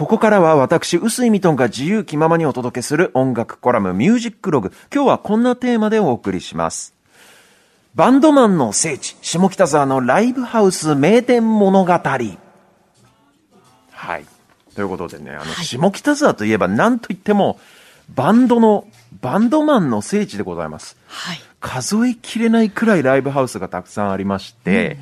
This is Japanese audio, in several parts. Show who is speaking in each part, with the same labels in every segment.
Speaker 1: ここからは私、臼井ミトンが自由気ままにお届けする音楽コラムミュージックログ。今日はこんなテーマでお送りします。バンドマンの聖地、下北沢のライブハウス名店物語。はい。ということでね、あの、下北沢といえば何と言っても、バンドの、バンドマンの聖地でございます。
Speaker 2: はい。
Speaker 1: 数えきれないくらいライブハウスがたくさんありまして、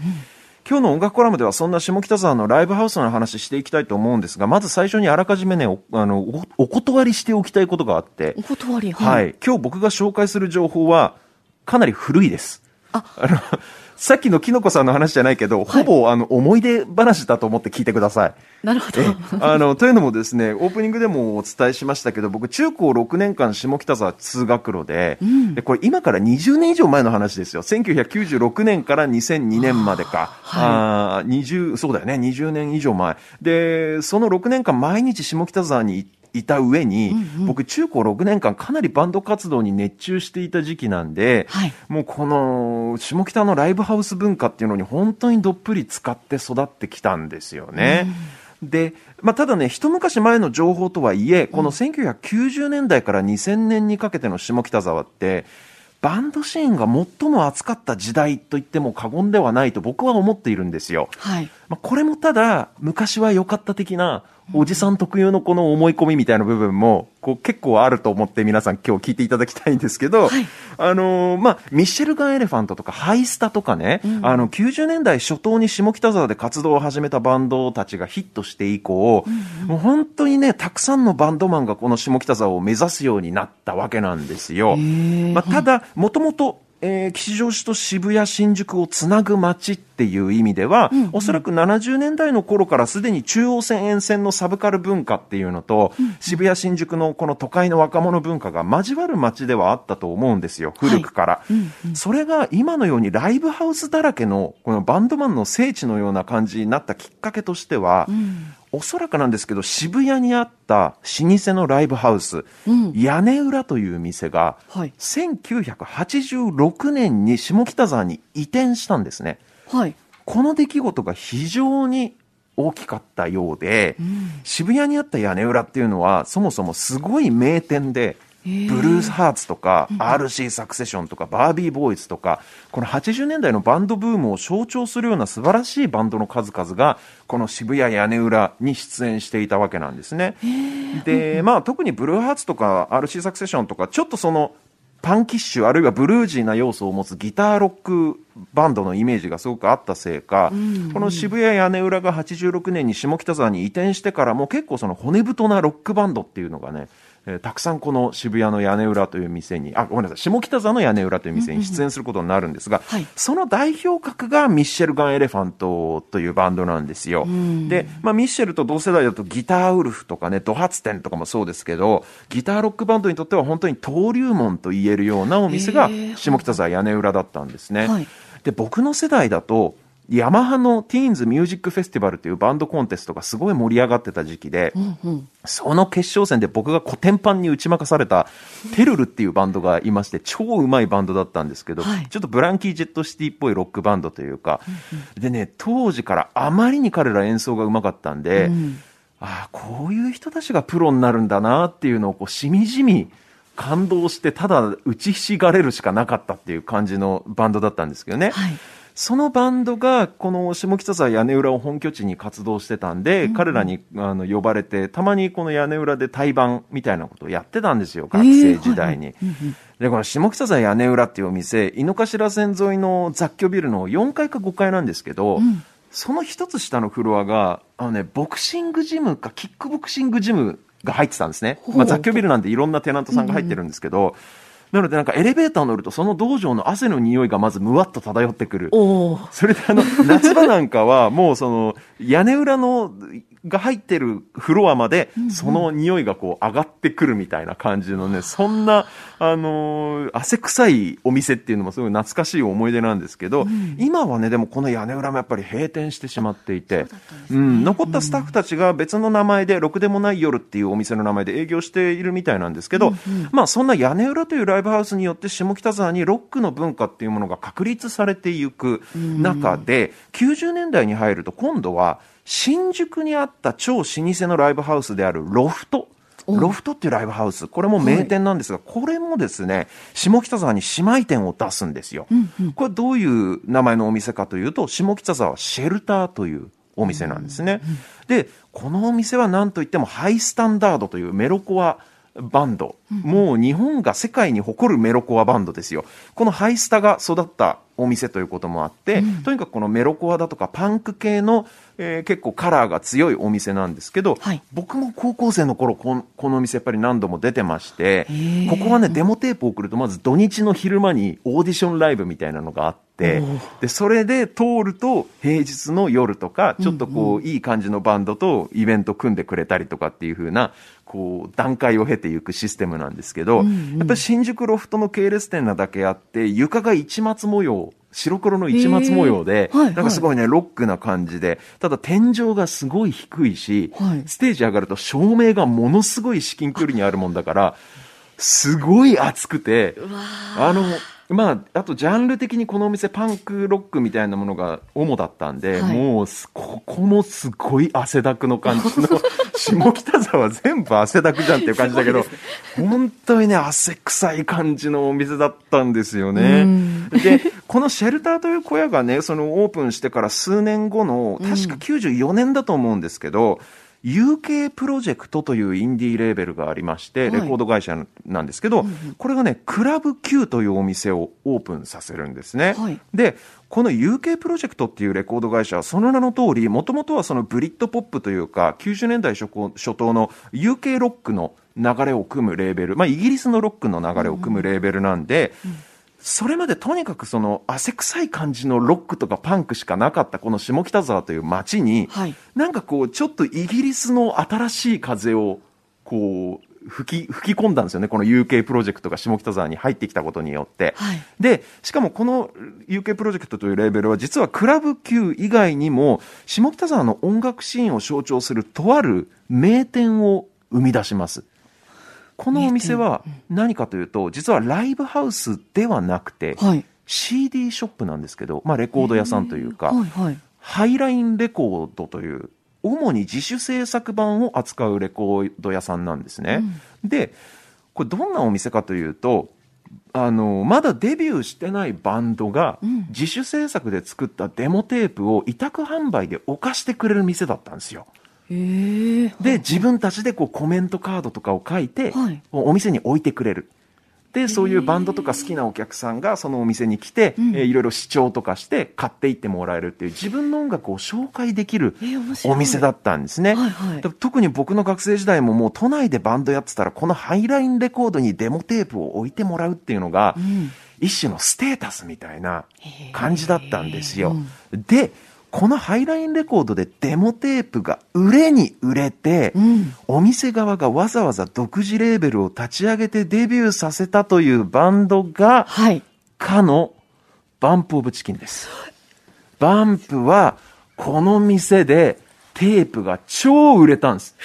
Speaker 1: 今日の音楽コラムではそんな下北沢のライブハウスの話していきたいと思うんですが、まず最初にあらかじめね、おあのおお断りしておきたいことがあって
Speaker 2: お、断り。
Speaker 1: はい、今日僕が紹介する情報はかなり古いです。
Speaker 2: あ。
Speaker 1: のさっきのきのこさんの話じゃないけど、ほぼあの思い出話だと思って聞いてください。
Speaker 2: なるほど。
Speaker 1: えあのというのもですねオープニングでもお伝えしましたけど僕中高6年間下北沢通学路で,、でこれ今から20年以上前の話ですよ。1996年から2002年までか、あー20そうだよね。20年以上前。でその6年間毎日下北沢にいた上に、僕中高6年間かなりバンド活動に熱中していた時期なんで、
Speaker 2: はい
Speaker 1: もうこの下北のライブハウス文化っていうのに本当にどっぷり使って育ってきたんですよね。で、まあ、ただね一昔前の情報とはいえこの1990年代から2000年にかけての下北沢ってバンドシーンが最も熱かった時代と言っても過言ではないと僕は思っているんですよ。
Speaker 2: はい。
Speaker 1: まあ、これもただ昔は良かった的なおじさん特有のこの思い込みみたいな部分もこう結構あると思って皆さん今日聞いていただきたいんですけど、
Speaker 2: はい。
Speaker 1: あのーまあ、ミッシェルガン・エレファントとかハイスタとかね、あの90年代初頭に下北沢で活動を始めたバンドたちがヒットして以降、もう本当にねたくさんのバンドマンがこの下北沢を目指すようになったわけなんですよ。まあ、ただ、もともと、えー吉祥寺と渋谷、新宿をつなぐ街っていう意味では、おそらく70年代の頃からすでに中央線沿線のサブカル文化っていうのと、渋谷、新宿のこの都会の若者文化が交わる街ではあったと思うんですよ、古くから。それが今のようにライブハウスだらけのこのバンドマンの聖地のような感じになったきっかけとしては、おそらくなんですけど渋谷にあった老舗のライブハウス、屋根裏という店が、
Speaker 2: はい。
Speaker 1: 1986年に下北沢に移転したんですね。
Speaker 2: はい。
Speaker 1: この出来事が非常に大きかったようで、渋谷にあった屋根裏っていうのはそもそもすごい名店でブルー。スハーツとか RC サクセションとかバービーボーイズとかこの80年代のバンドブームを象徴するような素晴らしいバンドの数々がこの渋谷屋根裏に出演していたわけなんですね。で、まあ特にブルーハーツとか RC サクセションとかちょっとそのパンキッシュあるいはブルージーな要素を持つギターロックバンドのイメージがすごくあったせいか、この渋谷屋根裏が86年に下北沢に移転してからも結構その骨太なロックバンドっていうのがね、えーたくさんこの渋谷の屋根裏という店にあごめんなさい下北沢の屋根裏という店に出演することになるんですが、
Speaker 2: はい。
Speaker 1: その代表格がミッシェルガン・エレファントというバンドなんですよ。で、まあ、ミッシェルと同世代だとギターウルフとかねド発展とかもそうですけどギターロックバンドにとっては本当に登竜門と言えるようなお店が下北沢屋根裏だったんですね。
Speaker 2: はい。
Speaker 1: で僕の世代だとヤマハのティーンズミュージックフェスティバルというバンドコンテストがすごい盛り上がってた時期で、その決勝戦で僕がコテンパンに打ち負かされたテルルっていうバンドがいまして超うまいバンドだったんですけど、
Speaker 2: はい
Speaker 1: ちょっとブランキー・ジェット・シティっぽいロックバンドというか、でね当時からあまりに彼ら演奏がうまかったんで、ああこういう人たちがプロになるんだなっていうのをこうしみじみ感動してただ打ちひしがれるしかなかったっていう感じのバンドだったんですけどね。
Speaker 2: はい。
Speaker 1: そのバンドがこの下北沢屋根裏を本拠地に活動してたんで、彼らにあの呼ばれてたまにこの屋根裏で対バンみたいなことをやってたんですよ学生時代に。でこの下北沢屋根裏っていうお店井の頭線沿いの雑居ビルの4階か5階なんですけど、その一つ下のフロアがあの、ね、ボクシングジムかキックボクシングジムが入ってたんですね、まあ、雑居ビルなんでいろんなテナントさんが入ってるんですけど、なのでなんかエレベーター乗るとその道場の汗の匂いがまずむわっと漂ってくる。それであの夏場なんかはもうその屋根裏のが入ってるフロアまでその匂いがこう上がってくるみたいな感じのねそんなあのー汗臭いお店っていうのもすごい懐かしい思い出なんですけど、今はねでもこの屋根裏もやっぱり閉店してしまっていて、うん、残ったスタッフたちが別の名前で「ろくでもない夜」っていうお店の名前で営業しているみたいなんですけど、まあそんな屋根裏というライブハウスによって下北沢にロックの文化っていうものが確立されていく中で、90年代に入ると今度は新宿にあった超老舗のライブハウスであるロフト。ロフトっていうライブハウス、これも名店なんですが、これもですね、下北沢に姉妹店を出すんですよ。これどういう名前のお店かというと、下北沢シェルターというお店なんですね。で、このお店は何といってもハイスタンダードというメロコアバンド、もう日本が世界に誇るメロコアバンドですよ。このハイスタが育ったお店ということもあって、うん、とにかくこのメロコアだとかパンク系の、えー、結構カラーが強いお店なんですけど、はい、僕も高校生の頃ここのお店やっぱり何度も出てまして、ここはね、デモテープを送るとまず土日の昼間にオーディションライブみたいなのがあって、で、それで通ると平日の夜とか、ちょっとこう、うんうん、いい感じのバンドとイベント組んでくれたりとかっていう風な、こう、段階を経ていくシステムなんですけど、うんうん、やっぱり新宿ロフトの系列店なだけあって、床が市松模様、白黒の市松模様で、なんかすごいね、ロックな感じで、ただ天井がすごい低いし、はい、ステージ上がると照明がものすごい至近距離にあるもんだから、すごい熱くて、あの、まあ、あとジャンル的にこのお店パンクロックみたいなものが主だったんで、はい、もうここもすごい汗だくの感じの 下北沢全部汗だくじゃんっていう感じだけど、ね、本当にね汗臭い感じのお店だったんですよね。でこのシェルターという小屋がねそのオープンしてから数年後の確か94年だと思うんですけど、うん UK プロジェクトというインディーレーベルがありまして、レコード会社なんですけど、はい、これがね、クラブ Q というお店をオープンさせるんですね。はい、で、この UK プロジェクトっていうレコード会社はその名の通り、もともとはそのブリッドポップというか、90年代初初頭の UK ロックの流れを組むレーベル、まあイギリスのロックの流れを組むレーベルなんで、うんうんそれまでとにかくその汗臭い感じのロックとかパンクしかなかったこの下北沢という街に、はい、なんかこうちょっとイギリスの新しい風をこう吹き吹き込んだんですよね。この UK プロジェクトが下北沢に入ってきたことによって、はい、でしかもこの UK プロジェクトというレーベルは実はクラブ Q 以外にも下北沢の音楽シーンを象徴するとある名店を生み出します。このお店は何かというと、実はライブハウスではなくて、はい、CD ショップなんですけど、まあ、レコード屋さんというか、はいはい、ハイラインレコードという、主に自主制作版を扱うレコード屋さんなんですね。うん、で、これどんなお店かというと、あのまだデビューしてないバンドが自主制作で作ったデモテープを委託販売で置かしてくれる店だったんですよ。で自分たちでこうコメントカードとかを書いて、はい、お店に置いてくれる。でそういうバンドとか好きなお客さんがそのお店に来て、えー、いろいろ視聴とかして買っていってもらえるっていう自分の音楽を紹介できるお店だったんですね、はいはい、特に僕の学生時代ももう都内でバンドやってたらこのハイラインレコードにデモテープを置いてもらうっていうのが、うん、一種のステータスみたいな感じだったんですよ。でこのハイラインレコードでデモテープが売れに売れて、うん、お店側がわざわざ独自レーベルを立ち上げてデビューさせたというバンドが、はい、かのバンプオブチキンです。バンプはこの店でテープが超売れたんです。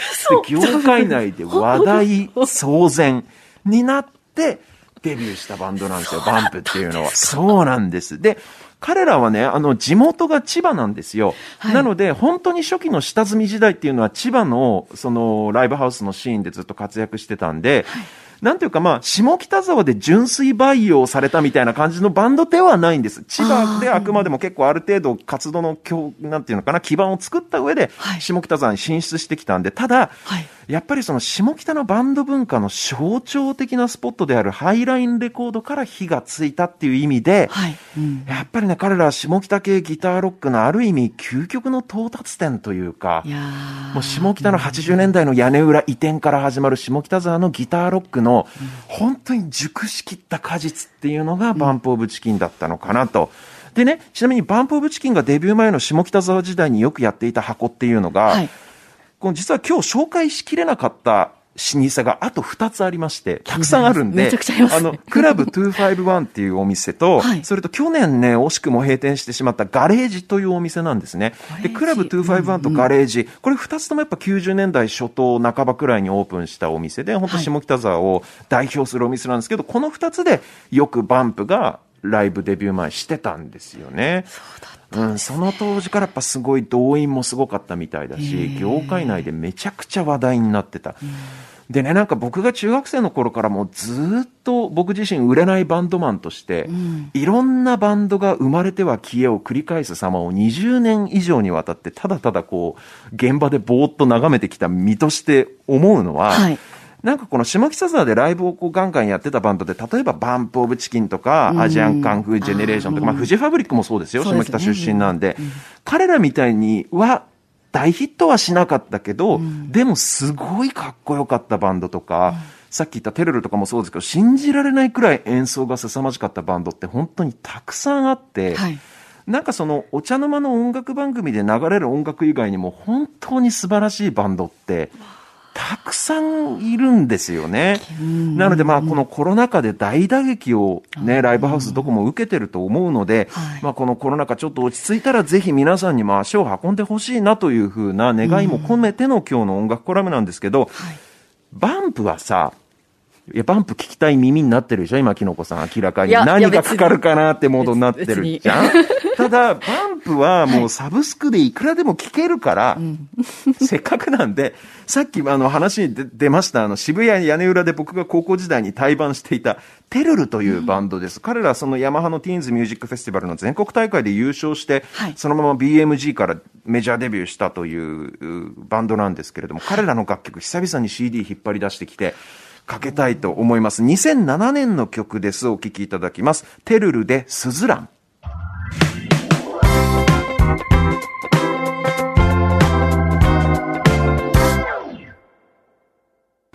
Speaker 1: で業界内で話題騒然になってデビューしたバンドなんですよ、バンプっていうのは。そうなんです。で、彼らはね、あの、地元が千葉なんですよ。はい、なので、本当に初期の下積み時代っていうのは千葉の、その、ライブハウスのシーンでずっと活躍してたんで、はいなんていうかまあ、下北沢で純粋培養されたみたいな感じのバンドではないんです。千葉であくまでも結構ある程度活動の、なんていうのかな、基盤を作った上で、下北沢に進出してきたんで、ただ、はい、やっぱりその下北のバンド文化の象徴的なスポットであるハイラインレコードから火がついたっていう意味で、はい。うん、やっぱりね、彼らは下北系ギターロックのある意味究極の到達点というか、もう下北の80年代の屋根裏移転から始まる下北沢のギターロックのの、本当に熟しきった果実っていうのがバンプオブチキンだったのかなと。でね、ちなみにバンプオブチキンがデビュー前の下北沢時代によくやっていた箱っていうのが、はい、この実は今日紹介しきれなかった老舗があと2つありまして、たくさんあるんで、あの、クラブ251っていうお店と、はい、それと去年ね、惜しくも閉店してしまったガレージというお店なんですね。で、クラブ251とガレージ、うんうん、これ2つともやっぱ90年代初頭半ばくらいにオープンしたお店で、本当下北沢を代表するお店なんですけど、この2つでよくバンプがライブデビュー前してたんですよね。
Speaker 2: そうだった
Speaker 1: うん、その当時からやっぱすごい動員もすごかったみたいだし、業界内でめちゃくちゃ話題になってた。でね、なんか僕が中学生の頃からもうずっと僕自身売れないバンドマンとして、
Speaker 2: ん。
Speaker 1: いろんなバンドが生まれては消えを繰り返す様を20年以上にわたってただただこう、現場でぼーっと眺めてきた身として思うのは、
Speaker 2: はい
Speaker 1: なんかこの下北沢でライブをこうガンガンやってたバンドで、例えばバンプオブチキンとか、
Speaker 2: うん。
Speaker 1: アジアンカンフージェネレーションとか、まあフジファブリックもそうですよ、
Speaker 2: すね。
Speaker 1: 下北出身なんで、彼らみたいには、大ヒットはしなかったけど、でもすごいかっこよかったバンドとか、さっき言ったテルルとかもそうですけど、信じられないくらい演奏が凄まじかったバンドって本当にたくさんあって、
Speaker 2: はい。
Speaker 1: なんかそのお茶の間の音楽番組で流れる音楽以外にも本当に素晴らしいバンドってたくさんいるんですよね。なのでまあこのコロナ禍で大打撃をね、ライブハウスどこも受けてると思うので
Speaker 2: はい、
Speaker 1: まあこのコロナ禍ちょっと落ち着いたらぜひ皆さんにも足を運んでほしいなというふうな願いも込めての今日の音楽コラムなんですけど、
Speaker 2: はい
Speaker 1: バンプはさ、いや、バンプ聞きたい耳になってるでしょ？今、キノコさん、明らかに。何がかかるかなってモードになってるじゃん？ただ、バンプはもうサブスクでいくらでも聞けるから、せっかくなんで、さっきあの話に出出ました、あの渋谷屋根裏で僕が高校時代に対バンしていた、テルルというバンドです。彼らそのヤマハのティーンズミュージックフェスティバルの全国大会で優勝して、
Speaker 2: はい。
Speaker 1: そのまま BMG からメジャーデビューしたといううバンドなんですけれども、彼らの楽曲久々に CD 引っ張り出してきて、かけたいと思います。2007年の曲です。お聴きいただきます。テルルでスズラン。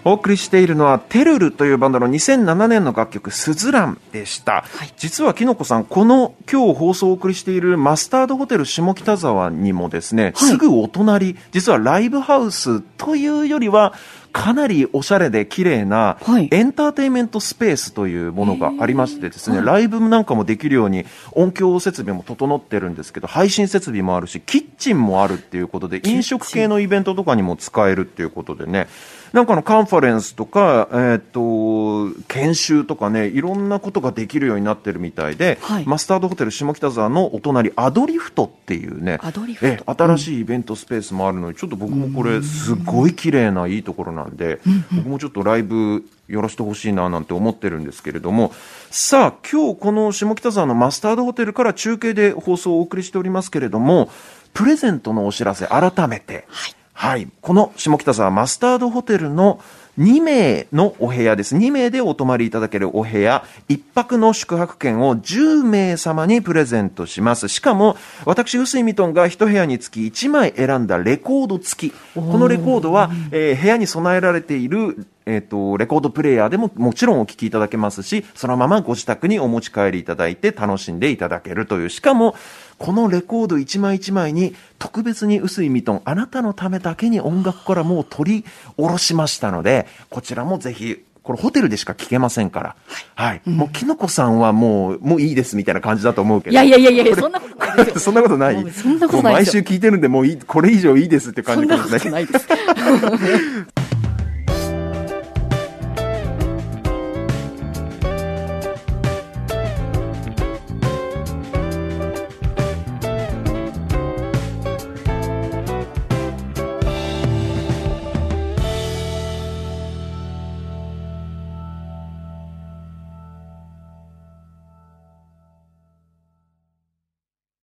Speaker 1: お送りしているのは、テルルというバンドの2007年の楽曲、スズランでした。実は、きのこさん、この今日放送をお送りしているマスタードホテル下北沢にもですね、すぐお隣、実はライブハウスというよりは、かなりおしゃれで綺麗な
Speaker 2: はい。
Speaker 1: エンターテインメントスペースというものがありましてですね、ライブなんかもできるように音響設備も整ってるんですけど、配信設備もあるし、キッチンもあるっていうことで、飲食系のイベントとかにも使えるっていうことでね、なんかのカンファレンスとか、えっ、と、研修とかね、いろんなことができるようになってるみたいで、
Speaker 2: はい。
Speaker 1: マスタードホテル下北沢のお隣、アドリフトっていうね、え新しいイベントスペースもあるので、ちょっと僕もこれ、すごい綺麗ないいところなんで、僕もちょっとライブやらせてほしいななんて思ってるんですけれども、さあ、今日この下北沢のマスタードホテルから中継で放送をお送りしておりますけれども、プレゼントのお知らせ、改めて。はい。この下北沢マスタードホテルの2名のお部屋です。2名でお泊まりいただけるお部屋、1泊の宿泊券を10名様にプレゼントします。しかも、私、臼井ミトンが1部屋につき1枚選んだレコード付き。このレコードは、えー部屋に備えられている、えっ、と、レコードプレイヤーでももちろんお聴きいただけますし、そのままご自宅にお持ち帰りいただいて楽しんでいただけるという。しかも、このレコード一枚一枚に特別に臼井ミトン、あなたのためだけに音楽からもう取り下ろしましたので、こちらもぜひ、これホテルでしか聞けませんから。はい。もう、きのこさんはもう、もういいですみたいな感じだと思うけど。
Speaker 2: いやいやいやいやそんなことないですよ
Speaker 1: そんなことない
Speaker 2: そんなことない
Speaker 1: 毎週聞いてるんで、もういい、これ以上いいですって感じ
Speaker 2: そんな
Speaker 1: ですね。
Speaker 2: ことないです。